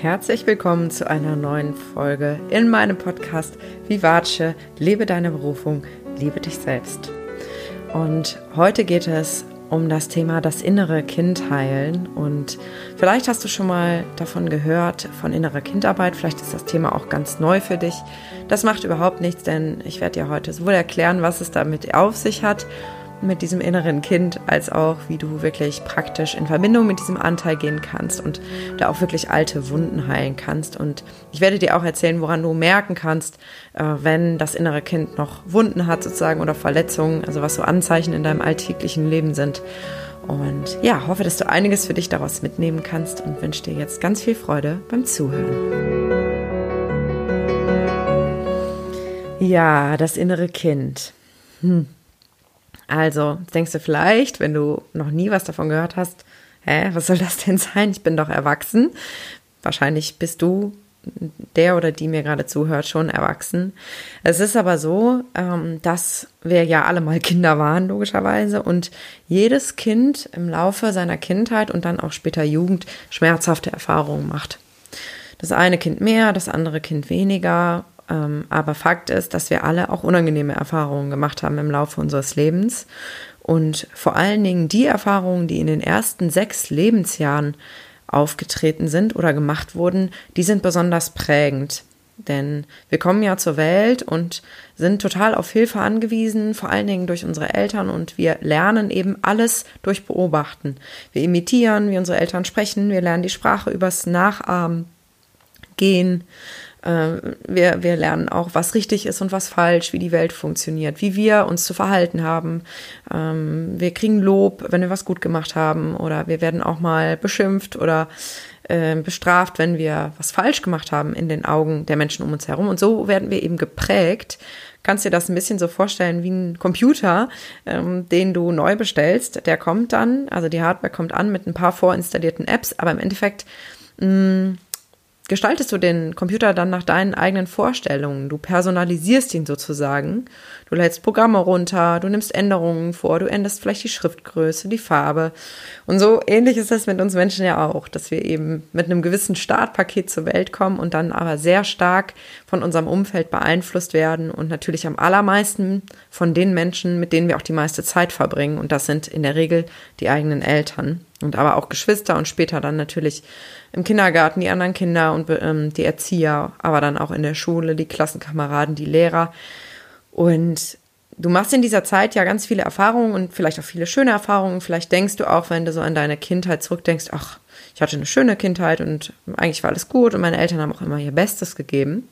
Herzlich willkommen zu einer neuen Folge in meinem Podcast Vivace, lebe deine Berufung, liebe dich selbst. Und heute geht es um das Thema das innere Kind heilen. Und vielleicht hast du schon mal davon gehört, von innerer Kindarbeit. Vielleicht ist das Thema auch ganz neu für dich. Das macht überhaupt nichts, denn ich werde dir heute sowohl erklären, was es damit auf sich hat mit diesem inneren Kind, als auch wie du wirklich praktisch in Verbindung mit diesem Anteil gehen kannst und da auch wirklich alte Wunden heilen kannst. Und ich werde dir auch erzählen, woran du merken kannst, äh, wenn das innere Kind noch Wunden hat sozusagen oder Verletzungen, also was so Anzeichen in deinem alltäglichen Leben sind. Und ja, hoffe, dass du einiges für dich daraus mitnehmen kannst und wünsche dir jetzt ganz viel Freude beim Zuhören. Ja, das innere Kind. Hm. Also denkst du vielleicht, wenn du noch nie was davon gehört hast, hä, was soll das denn sein? Ich bin doch erwachsen. Wahrscheinlich bist du der oder die mir gerade zuhört, schon erwachsen. Es ist aber so, ähm, dass wir ja alle mal Kinder waren, logischerweise, und jedes Kind im Laufe seiner Kindheit und dann auch später Jugend schmerzhafte Erfahrungen macht. Das eine Kind mehr, das andere Kind weniger aber Fakt ist, dass wir alle auch unangenehme Erfahrungen gemacht haben im Laufe unseres Lebens. Und vor allen Dingen die Erfahrungen, die in den ersten sechs Lebensjahren aufgetreten sind oder gemacht wurden, die sind besonders prägend. Denn wir kommen ja zur Welt und sind total auf Hilfe angewiesen, vor allen Dingen durch unsere Eltern und wir lernen eben alles durch Beobachten. Wir imitieren, wie unsere Eltern sprechen, wir lernen die Sprache übers Nachahmen, gehen, wir, wir lernen auch, was richtig ist und was falsch, wie die Welt funktioniert, wie wir uns zu verhalten haben. Ähm, wir kriegen Lob, wenn wir was gut gemacht haben oder wir werden auch mal beschimpft oder äh, bestraft, wenn wir was falsch gemacht haben in den Augen der Menschen um uns herum. Und so werden wir eben geprägt. Kannst dir das ein bisschen so vorstellen wie ein Computer, ähm, den du neu bestellst. Der kommt dann, also die Hardware kommt an mit ein paar vorinstallierten Apps, aber im Endeffekt mh, mm, gestaltest du den Computer dann nach deinen eigenen Vorstellungen. Du personalisierst ihn sozusagen. Du lädst Programme runter, du nimmst Änderungen vor, du änderst vielleicht die Schriftgröße, die Farbe. Und so ähnlich ist das mit uns Menschen ja auch, dass wir eben mit einem gewissen Startpaket zur Welt kommen und dann aber sehr stark von unserem Umfeld beeinflusst werden und natürlich am allermeisten von den Menschen, mit denen wir auch die meiste Zeit verbringen. Und das sind in der Regel die eigenen Eltern und aber auch Geschwister und später dann natürlich im Kindergarten die anderen Kinder und ähm, die Erzieher, aber dann auch in der Schule die Klassenkameraden, die Lehrer. Und du machst in dieser Zeit ja ganz viele Erfahrungen und vielleicht auch viele schöne Erfahrungen. Vielleicht denkst du auch, wenn du so an deine Kindheit zurückdenkst, ach, ich hatte eine schöne Kindheit und eigentlich war alles gut und meine Eltern haben auch immer ihr Bestes gegeben.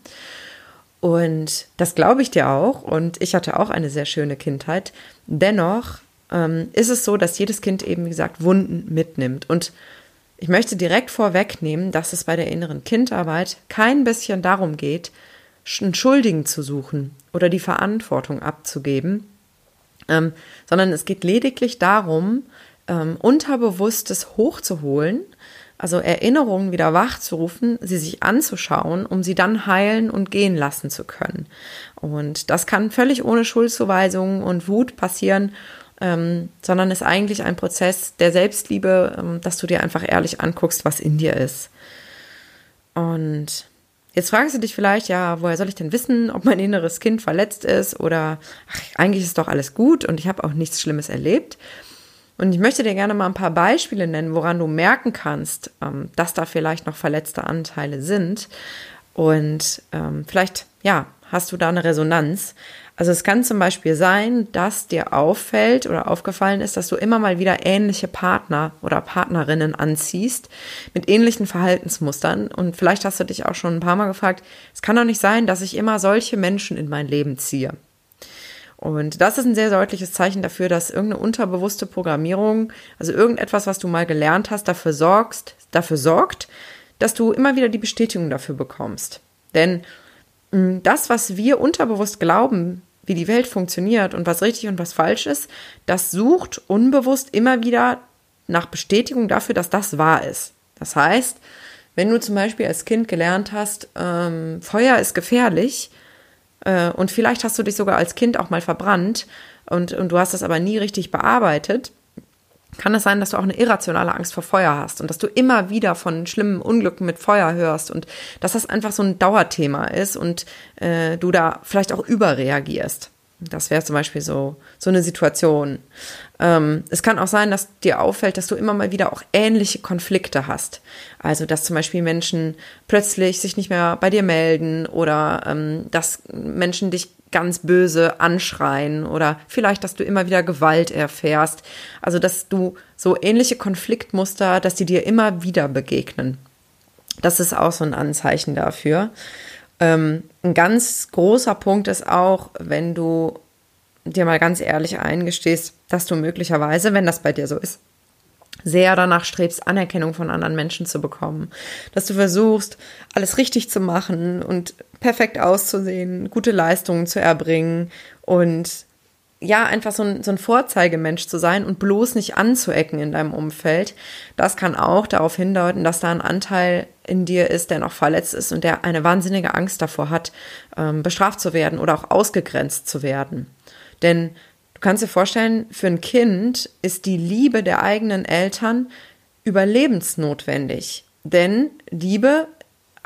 Und das glaube ich dir auch. Und ich hatte auch eine sehr schöne Kindheit. Dennoch ähm, ist es so, dass jedes Kind eben, wie gesagt, Wunden mitnimmt. Und ich möchte direkt vorwegnehmen, dass es bei der inneren Kindarbeit kein bisschen darum geht, einen Schuldigen zu suchen oder die Verantwortung abzugeben, ähm, sondern es geht lediglich darum, ähm, Unterbewusstes hochzuholen, also Erinnerungen wieder wachzurufen, sie sich anzuschauen, um sie dann heilen und gehen lassen zu können. Und das kann völlig ohne Schuldzuweisungen und Wut passieren ähm, sondern ist eigentlich ein Prozess der Selbstliebe, ähm, dass du dir einfach ehrlich anguckst, was in dir ist. Und jetzt fragst du dich vielleicht, ja, woher soll ich denn wissen, ob mein inneres Kind verletzt ist oder ach, eigentlich ist doch alles gut und ich habe auch nichts Schlimmes erlebt. Und ich möchte dir gerne mal ein paar Beispiele nennen, woran du merken kannst, ähm, dass da vielleicht noch verletzte Anteile sind. Und ähm, vielleicht, ja, hast du da eine Resonanz. Also es kann zum Beispiel sein, dass dir auffällt oder aufgefallen ist, dass du immer mal wieder ähnliche Partner oder Partnerinnen anziehst mit ähnlichen Verhaltensmustern. Und vielleicht hast du dich auch schon ein paar Mal gefragt, es kann doch nicht sein, dass ich immer solche Menschen in mein Leben ziehe. Und das ist ein sehr deutliches Zeichen dafür, dass irgendeine unterbewusste Programmierung, also irgendetwas, was du mal gelernt hast, dafür sorgst, dafür sorgt, dass du immer wieder die Bestätigung dafür bekommst. Denn mm, das, was wir unterbewusst glauben, wie die Welt funktioniert und was richtig und was falsch ist, das sucht unbewusst immer wieder nach Bestätigung dafür, dass das wahr ist. Das heißt, wenn du zum Beispiel als Kind gelernt hast, ähm, Feuer ist gefährlich äh, und vielleicht hast du dich sogar als Kind auch mal verbrannt und, und du hast das aber nie richtig bearbeitet, kann es sein, dass du auch eine irrationale Angst vor Feuer hast und dass du immer wieder von schlimmen Unglücken mit Feuer hörst und dass das einfach so ein Dauerthema ist und äh, du da vielleicht auch überreagierst. Das wäre zum Beispiel so, so eine Situation. Ähm, es kann auch sein, dass dir auffällt, dass du immer mal wieder auch ähnliche Konflikte hast. Also, dass zum Beispiel Menschen plötzlich sich nicht mehr bei dir melden oder ähm, dass Menschen dich ganz böse anschreien oder vielleicht, dass du immer wieder Gewalt erfährst. Also, dass du so ähnliche Konfliktmuster, dass die dir immer wieder begegnen. Das ist auch so ein Anzeichen dafür. Ähm, ein ganz großer Punkt ist auch, wenn du dir mal ganz ehrlich eingestehst, dass du möglicherweise, wenn das bei dir so ist, sehr danach strebst, Anerkennung von anderen Menschen zu bekommen. Dass du versuchst, alles richtig zu machen und perfekt auszusehen, gute Leistungen zu erbringen und ja, einfach so ein, so ein Vorzeigemensch zu sein und bloß nicht anzuecken in deinem Umfeld, das kann auch darauf hindeuten, dass da ein Anteil in dir ist, der noch verletzt ist und der eine wahnsinnige Angst davor hat, ähm, bestraft zu werden oder auch ausgegrenzt zu werden. Denn du kannst dir vorstellen, für ein Kind ist die Liebe der eigenen Eltern überlebensnotwendig. Denn Liebe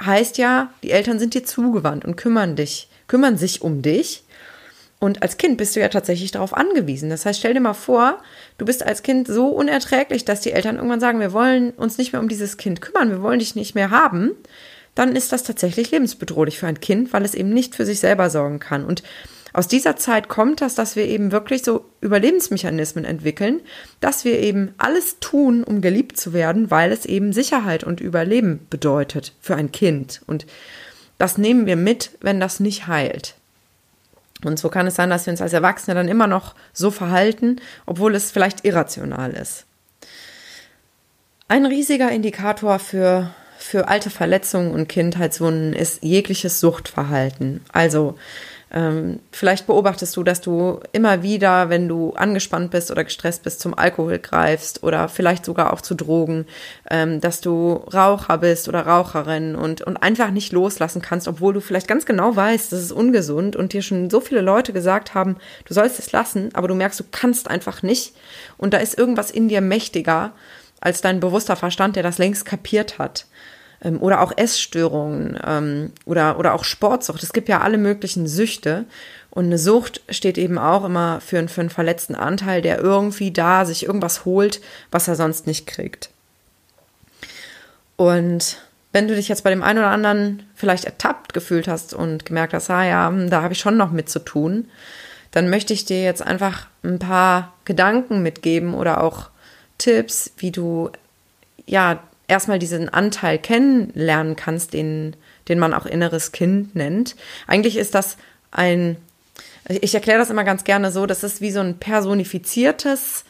heißt ja, die Eltern sind dir zugewandt und kümmern dich, kümmern sich um dich und als Kind bist du ja tatsächlich darauf angewiesen. Das heißt, stell dir mal vor, du bist als Kind so unerträglich, dass die Eltern irgendwann sagen, wir wollen uns nicht mehr um dieses Kind kümmern, wir wollen dich nicht mehr haben. Dann ist das tatsächlich lebensbedrohlich für ein Kind, weil es eben nicht für sich selber sorgen kann. Und aus dieser Zeit kommt das, dass wir eben wirklich so Überlebensmechanismen entwickeln, dass wir eben alles tun, um geliebt zu werden, weil es eben Sicherheit und Überleben bedeutet für ein Kind. Und das nehmen wir mit, wenn das nicht heilt. Und so kann es sein, dass wir uns als Erwachsene dann immer noch so verhalten, obwohl es vielleicht irrational ist. Ein riesiger Indikator für, für alte Verletzungen und Kindheitswunden ist jegliches Suchtverhalten. Also ähm, vielleicht beobachtest du, dass du immer wieder, wenn du angespannt bist oder gestresst bist, zum Alkohol greifst oder vielleicht sogar auch zu Drogen, ähm, dass du Raucher bist oder Raucherin und, und einfach nicht loslassen kannst, obwohl du vielleicht ganz genau weißt, das ist ungesund und dir schon so viele Leute gesagt haben, du sollst es lassen, aber du merkst, du kannst einfach nicht. Und da ist irgendwas in dir mächtiger als dein bewusster Verstand, der das längst kapiert hat ähm, oder auch Essstörungen ähm, oder, oder auch Sportsucht. Es gibt ja alle möglichen Süchte. Und eine Sucht steht eben auch immer für, für einen verletzten Anteil, der irgendwie da sich irgendwas holt, was er sonst nicht kriegt. Und wenn du dich jetzt bei dem einen oder anderen vielleicht ertappt gefühlt hast und gemerkt hast, ah ja, hm, da habe ich schon noch mit zu tun, dann möchte ich dir jetzt einfach ein paar Gedanken mitgeben oder auch Tipps, wie du ja erstmal diesen Anteil kennenlernen kannst, den, den man auch inneres Kind nennt. Eigentlich ist das ein, ich erkläre das immer ganz gerne so, das ist wie so ein personifiziertes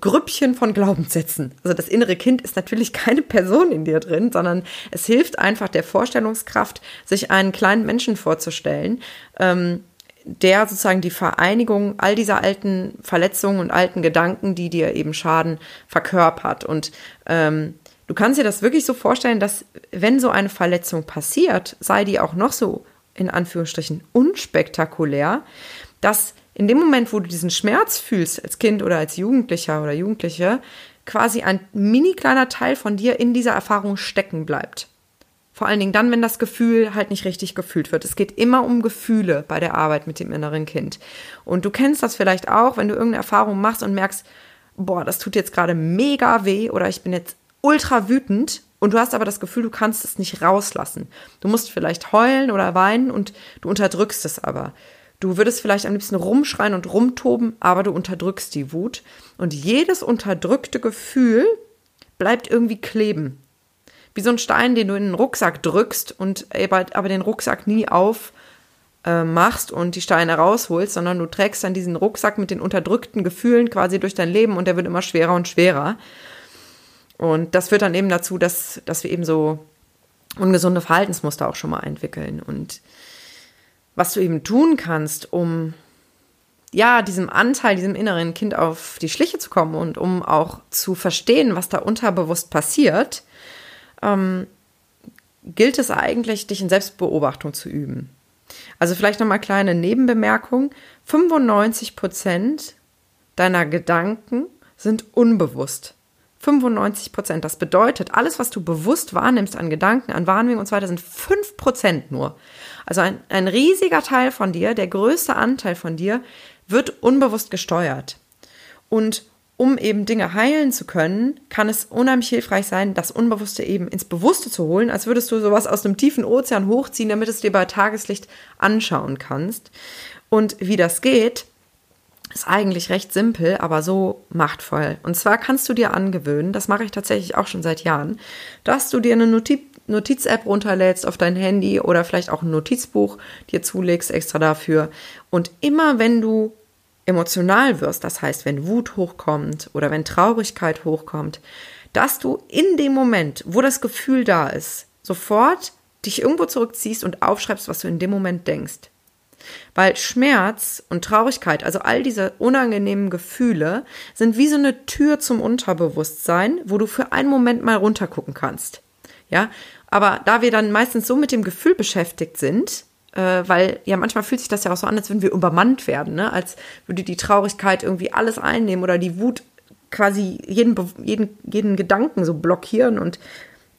Grüppchen von Glaubenssätzen. Also das innere Kind ist natürlich keine Person in dir drin, sondern es hilft einfach der Vorstellungskraft, sich einen kleinen Menschen vorzustellen, ähm, der sozusagen die Vereinigung all dieser alten Verletzungen und alten Gedanken, die dir eben schaden, verkörpert. Und ähm, Du kannst dir das wirklich so vorstellen, dass wenn so eine Verletzung passiert, sei die auch noch so in Anführungsstrichen unspektakulär, dass in dem Moment, wo du diesen Schmerz fühlst als Kind oder als Jugendlicher oder Jugendliche, quasi ein mini kleiner Teil von dir in dieser Erfahrung stecken bleibt. Vor allen Dingen dann, wenn das Gefühl halt nicht richtig gefühlt wird. Es geht immer um Gefühle bei der Arbeit mit dem inneren Kind. Und du kennst das vielleicht auch, wenn du irgendeine Erfahrung machst und merkst, boah, das tut jetzt gerade mega weh oder ich bin jetzt ultra wütend und du hast aber das Gefühl, du kannst es nicht rauslassen. Du musst vielleicht heulen oder weinen und du unterdrückst es aber. Du würdest vielleicht am liebsten rumschreien und rumtoben, aber du unterdrückst die Wut. Und jedes unterdrückte Gefühl bleibt irgendwie kleben. Wie so ein Stein, den du in den Rucksack drückst und aber den Rucksack nie auf äh, und die Steine rausholst, sondern du trägst dann diesen Rucksack mit den unterdrückten Gefühlen quasi durch dein Leben und der wird immer schwerer und schwerer. Und das führt dann eben dazu, dass, dass wir eben so ungesunde Verhaltensmuster auch schon mal entwickeln. Und was du eben tun kannst, um ja, diesem Anteil, diesem inneren Kind auf die Schliche zu kommen und um auch zu verstehen, was da unterbewusst passiert, ähm, gilt es eigentlich, dich in Selbstbeobachtung zu üben. Also vielleicht nochmal kleine Nebenbemerkung. 95 Prozent deiner Gedanken sind unbewusst. 95 Prozent. Das bedeutet, alles, was du bewusst wahrnimmst an Gedanken, an Wahrnehmung und so weiter, sind 5 Prozent nur. Also ein, ein riesiger Teil von dir, der größte Anteil von dir, wird unbewusst gesteuert. Und um eben Dinge heilen zu können, kann es unheimlich hilfreich sein, das Unbewusste eben ins Bewusste zu holen, als würdest du sowas aus einem tiefen Ozean hochziehen, damit es dir bei Tageslicht anschauen kannst. Und wie das geht, ist eigentlich recht simpel, aber so machtvoll. Und zwar kannst du dir angewöhnen, das mache ich tatsächlich auch schon seit Jahren, dass du dir eine Notiz-App runterlädst auf dein Handy oder vielleicht auch ein Notizbuch dir zulegst extra dafür. Und immer wenn du emotional wirst, das heißt, wenn Wut hochkommt oder wenn Traurigkeit hochkommt, dass du in dem Moment, wo das Gefühl da ist, sofort dich irgendwo zurückziehst und aufschreibst, was du in dem Moment denkst. Weil Schmerz und Traurigkeit, also all diese unangenehmen Gefühle, sind wie so eine Tür zum Unterbewusstsein, wo du für einen Moment mal runtergucken kannst. Ja, aber da wir dann meistens so mit dem Gefühl beschäftigt sind, äh, weil ja manchmal fühlt sich das ja auch so an, als würden wir übermannt werden, ne? als würde die Traurigkeit irgendwie alles einnehmen oder die Wut quasi jeden, jeden, jeden Gedanken so blockieren und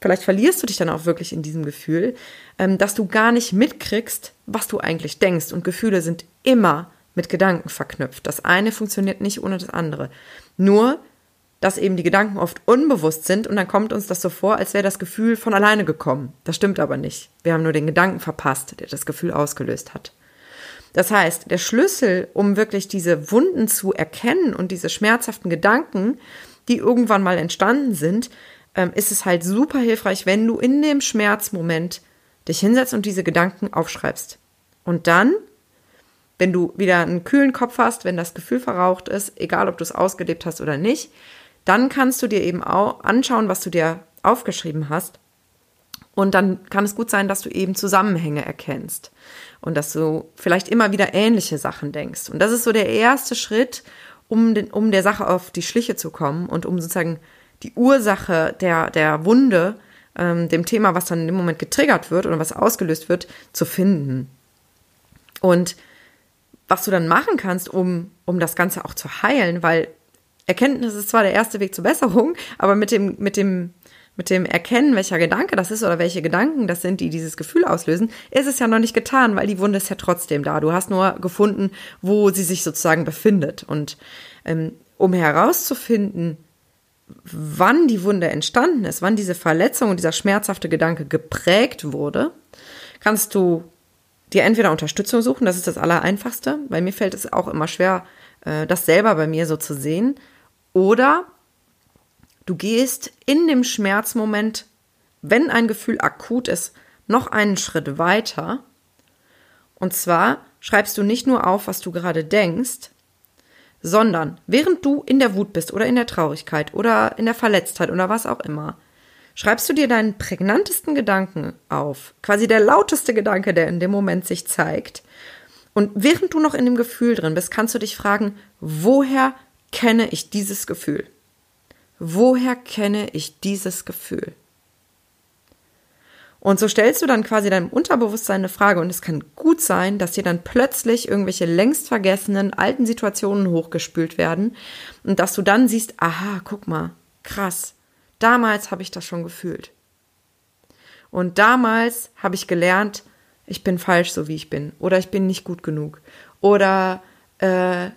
vielleicht verlierst du dich dann auch wirklich in diesem Gefühl, ähm, dass du gar nicht mitkriegst, was du eigentlich denkst. Und Gefühle sind immer mit Gedanken verknüpft. Das eine funktioniert nicht ohne das andere. Nur, dass eben die Gedanken oft unbewusst sind und dann kommt uns das so vor, als wäre das Gefühl von alleine gekommen. Das stimmt aber nicht. Wir haben nur den Gedanken verpasst, der das Gefühl ausgelöst hat. Das heißt, der Schlüssel, um wirklich diese Wunden zu erkennen und diese schmerzhaften Gedanken, die irgendwann mal entstanden sind, ähm, ist es halt super hilfreich, wenn du in dem Schmerzmoment dich hinsetzt und diese Gedanken aufschreibst. Und dann, wenn du wieder einen kühlen Kopf hast, wenn das Gefühl verraucht ist, egal ob du es ausgelebt hast oder nicht, dann kannst du dir eben auch anschauen, was du dir aufgeschrieben hast. Und dann kann es gut sein, dass du eben Zusammenhänge erkennst und dass du vielleicht immer wieder ähnliche Sachen denkst. Und das ist so der erste Schritt, um, den, um der Sache auf die Schliche zu kommen und um sozusagen die Ursache der, der Wunde, ähm, dem Thema, was dann in dem Moment getriggert wird oder was ausgelöst wird, zu finden. Und was du dann machen kannst, um, um das Ganze auch zu heilen, weil Erkenntnis ist zwar der erste Weg zur Besserung, aber mit dem, mit dem, mit dem Erkennen, welcher Gedanke das ist oder welche Gedanken das sind, die dieses Gefühl auslösen, ist es ja noch nicht getan, weil die Wunde ist ja trotzdem da. Du hast nur gefunden, wo sie sich sozusagen befindet. Und ähm, um herauszufinden, wann die Wunde entstanden ist, wann diese Verletzung und dieser schmerzhafte Gedanke geprägt wurde, kannst du dir entweder Unterstützung suchen, das ist das Allereinfachste, weil mir fällt es auch immer schwer, äh, das selber bei mir so zu sehen, oder du gehst in dem Schmerzmoment, wenn ein Gefühl akut ist, noch einen Schritt weiter. Und zwar schreibst du nicht nur auf, was du gerade denkst, sondern während du in der Wut bist oder in der Traurigkeit oder in der Verletztheit oder was auch immer, schreibst du dir deinen prägnantesten Gedanken auf, quasi der lauteste Gedanke, der in dem Moment sich zeigt. Und während du noch in dem Gefühl drin bist, kannst du dich fragen, woher kenne ich dieses Gefühl? Woher kenne ich dieses Gefühl? Und so stellst du dann quasi deinem Unterbewusstsein eine Frage und es kann gut sein, dass dir dann plötzlich irgendwelche längst vergessenen alten Situationen hochgespült werden und dass du dann siehst, aha, guck mal, krass, damals habe ich das schon gefühlt. Und damals habe ich gelernt, ich bin falsch, so wie ich bin, oder ich bin nicht gut genug, oder äh,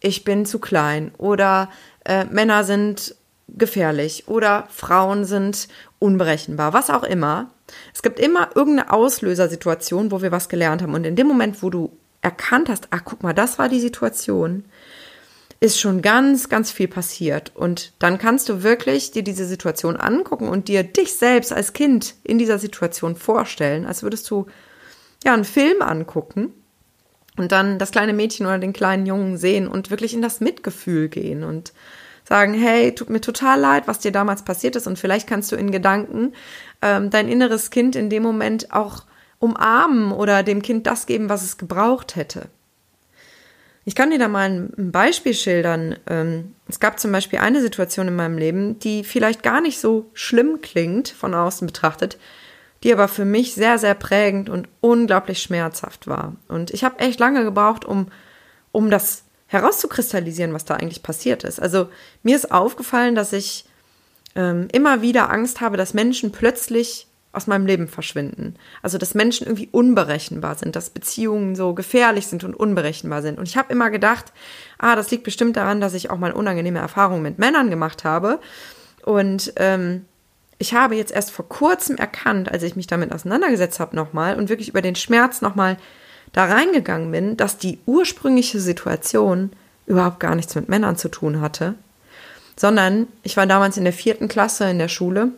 ich bin zu klein, oder äh, Männer sind gefährlich oder Frauen sind unberechenbar, was auch immer. Es gibt immer irgendeine Auslösersituation, wo wir was gelernt haben. Und in dem Moment, wo du erkannt hast, ach guck mal, das war die Situation, ist schon ganz, ganz viel passiert. Und dann kannst du wirklich dir diese Situation angucken und dir dich selbst als Kind in dieser Situation vorstellen, als würdest du ja einen Film angucken und dann das kleine Mädchen oder den kleinen Jungen sehen und wirklich in das Mitgefühl gehen und sagen, hey, tut mir total leid, was dir damals passiert ist und vielleicht kannst du in Gedanken ähm, dein inneres Kind in dem Moment auch umarmen oder dem Kind das geben, was es gebraucht hätte. Ich kann dir da mal ein Beispiel schildern. Ähm, es gab zum Beispiel eine Situation in meinem Leben, die vielleicht gar nicht so schlimm klingt von außen betrachtet, die aber für mich sehr, sehr prägend und unglaublich schmerzhaft war. Und ich habe echt lange gebraucht, um, um das herauszukristallisieren, was da eigentlich passiert ist. Also mir ist aufgefallen, dass ich ähm, immer wieder Angst habe, dass Menschen plötzlich aus meinem Leben verschwinden. Also dass Menschen irgendwie unberechenbar sind, dass Beziehungen so gefährlich sind und unberechenbar sind. Und ich habe immer gedacht, ah, das liegt bestimmt daran, dass ich auch mal unangenehme Erfahrungen mit Männern gemacht habe. Und ähm, ich habe jetzt erst vor kurzem erkannt, als ich mich damit auseinandergesetzt habe nochmal und wirklich über den Schmerz nochmal da reingegangen bin, dass die ursprüngliche Situation überhaupt gar nichts mit Männern zu tun hatte, sondern ich war damals in der vierten Klasse in der Schule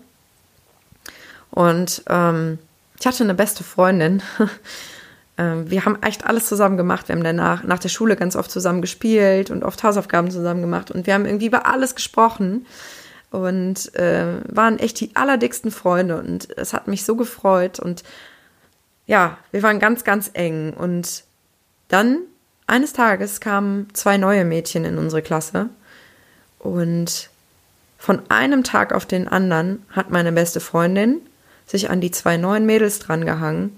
und ähm, ich hatte eine beste Freundin. Ähm, wir haben echt alles zusammen gemacht. Wir haben danach nach der Schule ganz oft zusammen gespielt und oft Hausaufgaben zusammen gemacht und wir haben irgendwie über alles gesprochen und äh, waren echt die allerdicksten Freunde und es hat mich so gefreut und ja, wir waren ganz, ganz eng und dann eines Tages kamen zwei neue Mädchen in unsere Klasse und von einem Tag auf den anderen hat meine beste Freundin sich an die zwei neuen Mädels drangehangen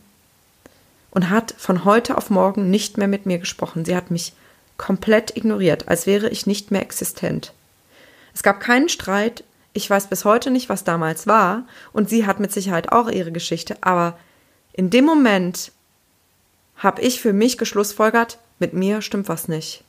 und hat von heute auf morgen nicht mehr mit mir gesprochen. Sie hat mich komplett ignoriert, als wäre ich nicht mehr existent. Es gab keinen Streit, ich weiß bis heute nicht, was damals war, und sie hat mit Sicherheit auch ihre Geschichte, aber in dem Moment habe ich für mich geschlussfolgert, mit mir stimmt was nicht.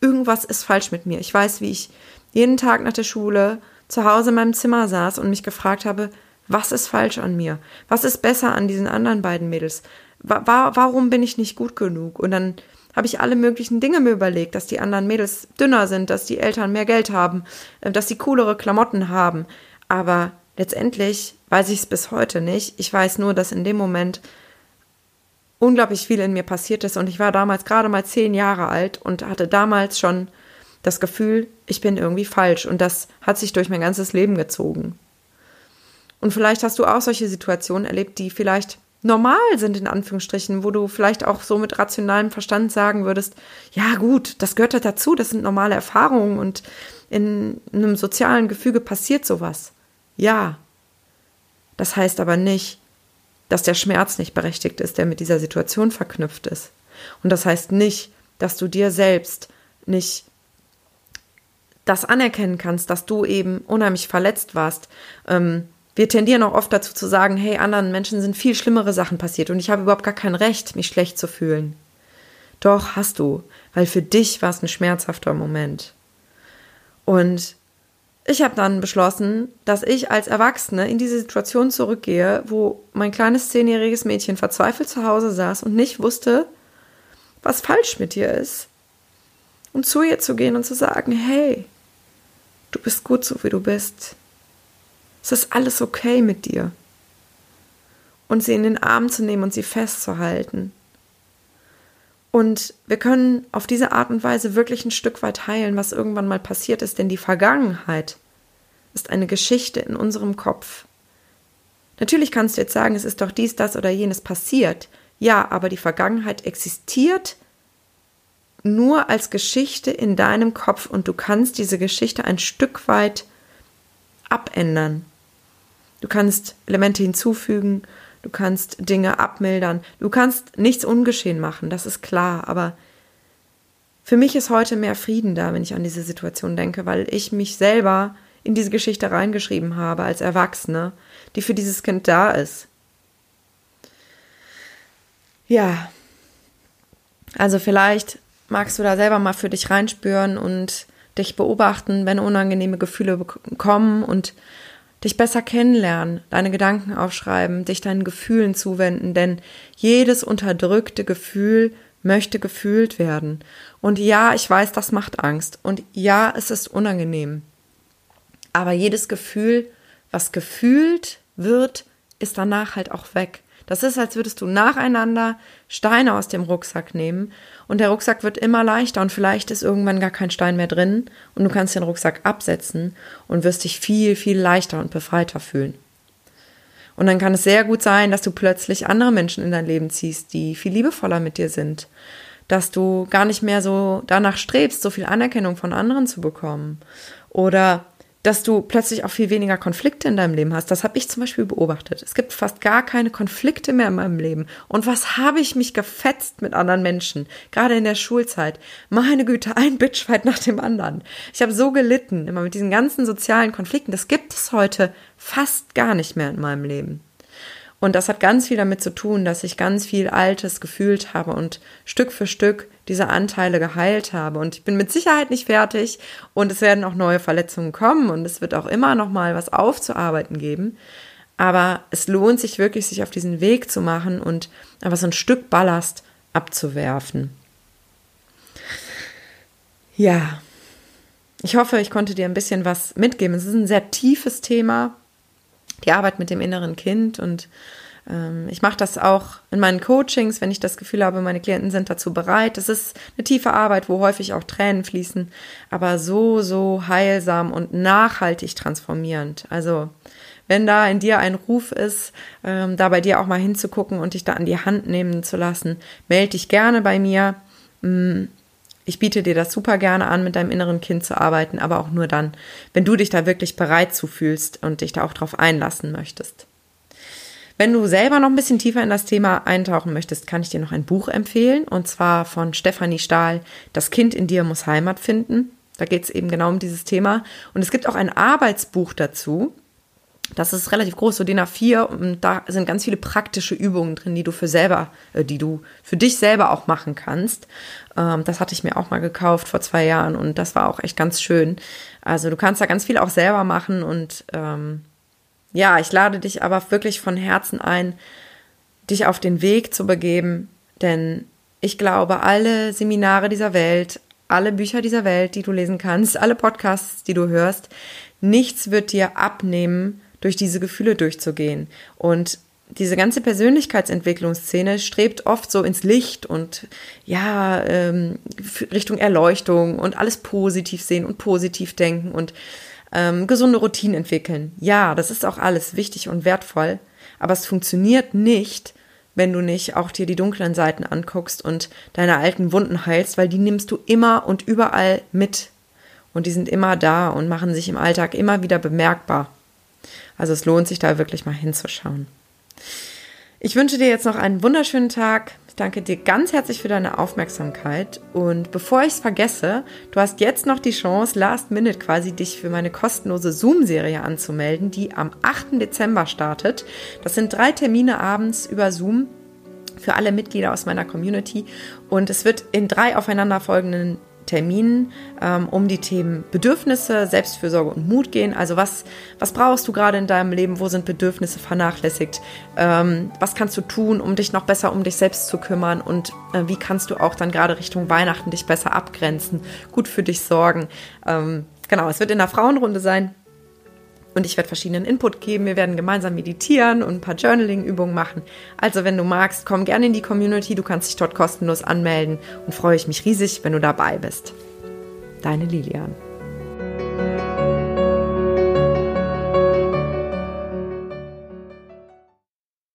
Irgendwas ist falsch mit mir. Ich weiß, wie ich jeden Tag nach der Schule zu Hause in meinem Zimmer saß und mich gefragt habe, was ist falsch an mir? Was ist besser an diesen anderen beiden Mädels? Wa warum bin ich nicht gut genug? Und dann habe ich alle möglichen Dinge mir überlegt, dass die anderen Mädels dünner sind, dass die Eltern mehr Geld haben, äh, dass sie coolere Klamotten haben. Aber letztendlich weiß ich es bis heute nicht. Ich weiß nur, dass in dem Moment unglaublich viel in mir passiert ist und ich war damals gerade mal zehn Jahre alt und hatte damals schon das Gefühl, ich bin irgendwie falsch und das hat sich durch mein ganzes Leben gezogen. Und vielleicht hast du auch solche Situationen erlebt, die vielleicht normal sind, in Anführungsstrichen, wo du vielleicht auch so mit rationalem Verstand sagen würdest, ja gut, das gehört halt dazu, das sind normale Erfahrungen und in einem sozialen Gefüge passiert sowas. Ja. Das heißt aber nicht, dass der Schmerz nicht berechtigt ist, der mit dieser Situation verknüpft ist. Und das heißt nicht, dass du dir selbst nicht das anerkennen kannst, dass du eben unheimlich verletzt warst, ähm, wir tendieren auch oft dazu zu sagen, hey, anderen Menschen sind viel schlimmere Sachen passiert und ich habe überhaupt gar kein Recht, mich schlecht zu fühlen. Doch, hast du, weil für dich war es ein schmerzhafter Moment. Und ich habe dann beschlossen, dass ich als Erwachsene in diese Situation zurückgehe, wo mein kleines zehnjähriges Mädchen verzweifelt zu Hause saß und nicht wusste, was falsch mit ihr ist. Und zu ihr zu gehen und zu sagen, hey, du bist gut so, wie du bist. Es ist alles okay mit dir. Und sie in den Arm zu nehmen und sie festzuhalten. Und wir können auf diese Art und Weise wirklich ein Stück weit heilen, was irgendwann mal passiert ist, denn die Vergangenheit ist eine Geschichte in unserem Kopf. Natürlich kannst du jetzt sagen, es ist doch dies, das oder jenes passiert. Ja, aber die Vergangenheit existiert nur als Geschichte in deinem Kopf und du kannst diese Geschichte ein Stück weit abändern. Du kannst Elemente hinzufügen, du kannst Dinge abmildern, du kannst nichts ungeschehen machen, das ist klar, aber für mich ist heute mehr Frieden da, wenn ich an diese Situation denke, weil ich mich selber in diese Geschichte reingeschrieben habe als Erwachsene, die für dieses Kind da ist. Ja, also vielleicht magst du da selber mal für dich reinspüren und dich beobachten, wenn unangenehme Gefühle kommen und dich besser kennenlernen, deine Gedanken aufschreiben, dich deinen Gefühlen zuwenden, denn jedes unterdrückte Gefühl möchte gefühlt werden. Und ja, ich weiß, das macht Angst. Und ja, es ist unangenehm. Aber jedes Gefühl, was gefühlt wird, ist danach halt auch weg. Das ist, als würdest du nacheinander Steine aus dem Rucksack nehmen und der Rucksack wird immer leichter und vielleicht ist irgendwann gar kein Stein mehr drin und du kannst den Rucksack absetzen und wirst dich viel, viel leichter und befreiter fühlen. Und dann kann es sehr gut sein, dass du plötzlich andere Menschen in dein Leben ziehst, die viel liebevoller mit dir sind. Dass du gar nicht mehr so danach strebst, so viel Anerkennung von anderen zu bekommen. Oder dass du plötzlich auch viel weniger Konflikte in deinem Leben hast. Das habe ich zum Beispiel beobachtet. Es gibt fast gar keine Konflikte mehr in meinem Leben. Und was habe ich mich gefetzt mit anderen Menschen, gerade in der Schulzeit. Meine Güte, ein Bitchfight nach dem anderen. Ich habe so gelitten, immer mit diesen ganzen sozialen Konflikten. Das gibt es heute fast gar nicht mehr in meinem Leben. Und das hat ganz viel damit zu tun, dass ich ganz viel Altes gefühlt habe und Stück für Stück diese Anteile geheilt habe. Und ich bin mit Sicherheit nicht fertig und es werden auch neue Verletzungen kommen und es wird auch immer noch mal was aufzuarbeiten geben. Aber es lohnt sich wirklich, sich auf diesen Weg zu machen und einfach so ein Stück Ballast abzuwerfen. Ja, ich hoffe, ich konnte dir ein bisschen was mitgeben. Es ist ein sehr tiefes Thema die Arbeit mit dem inneren Kind und ähm, ich mache das auch in meinen Coachings, wenn ich das Gefühl habe, meine Klienten sind dazu bereit. Das ist eine tiefe Arbeit, wo häufig auch Tränen fließen, aber so, so heilsam und nachhaltig transformierend. Also wenn da in dir ein Ruf ist, ähm, da bei dir auch mal hinzugucken und dich da an die Hand nehmen zu lassen, melde dich gerne bei mir. Ich biete dir das super gerne an, mit deinem inneren Kind zu arbeiten, aber auch nur dann, wenn du dich da wirklich bereit zu fühlst und dich da auch drauf einlassen möchtest. Wenn du selber noch ein bisschen tiefer in das Thema eintauchen möchtest, kann ich dir noch ein Buch empfehlen, und zwar von Stefanie Stahl, Das Kind in dir muss Heimat finden. Da geht es eben genau um dieses Thema. Und es gibt auch ein Arbeitsbuch dazu. Das ist relativ groß, so DIN A4, und da sind ganz viele praktische Übungen drin, die du für selber, äh, die du für dich selber auch machen kannst. Ähm, das hatte ich mir auch mal gekauft vor zwei Jahren und das war auch echt ganz schön. Also du kannst da ganz viel auch selber machen und ähm, ja, ich lade dich aber wirklich von Herzen ein, dich auf den Weg zu begeben, denn ich glaube, alle Seminare dieser Welt, alle Bücher dieser Welt, die du lesen kannst, alle Podcasts, die du hörst, nichts wird dir abnehmen, durch diese Gefühle durchzugehen. Und diese ganze Persönlichkeitsentwicklungsszene strebt oft so ins Licht und ja, ähm, Richtung Erleuchtung und alles positiv sehen und positiv denken und ähm, gesunde Routinen entwickeln. Ja, das ist auch alles wichtig und wertvoll, aber es funktioniert nicht, wenn du nicht auch dir die dunklen Seiten anguckst und deine alten Wunden heilst, weil die nimmst du immer und überall mit. Und die sind immer da und machen sich im Alltag immer wieder bemerkbar. Also es lohnt sich da wirklich mal hinzuschauen. Ich wünsche dir jetzt noch einen wunderschönen Tag. Ich danke dir ganz herzlich für deine Aufmerksamkeit. Und bevor ich es vergesse, du hast jetzt noch die Chance, last minute quasi dich für meine kostenlose Zoom-Serie anzumelden, die am 8. Dezember startet. Das sind drei Termine abends über Zoom für alle Mitglieder aus meiner Community. Und es wird in drei aufeinanderfolgenden Terminen ähm, um die Themen Bedürfnisse, Selbstfürsorge und Mut gehen. Also was, was brauchst du gerade in deinem Leben? Wo sind Bedürfnisse vernachlässigt? Ähm, was kannst du tun, um dich noch besser um dich selbst zu kümmern? Und äh, wie kannst du auch dann gerade Richtung Weihnachten dich besser abgrenzen, gut für dich sorgen? Ähm, genau, es wird in der Frauenrunde sein. Und ich werde verschiedenen Input geben. Wir werden gemeinsam meditieren und ein paar Journaling-Übungen machen. Also, wenn du magst, komm gerne in die Community. Du kannst dich dort kostenlos anmelden und freue ich mich riesig, wenn du dabei bist. Deine Lilian.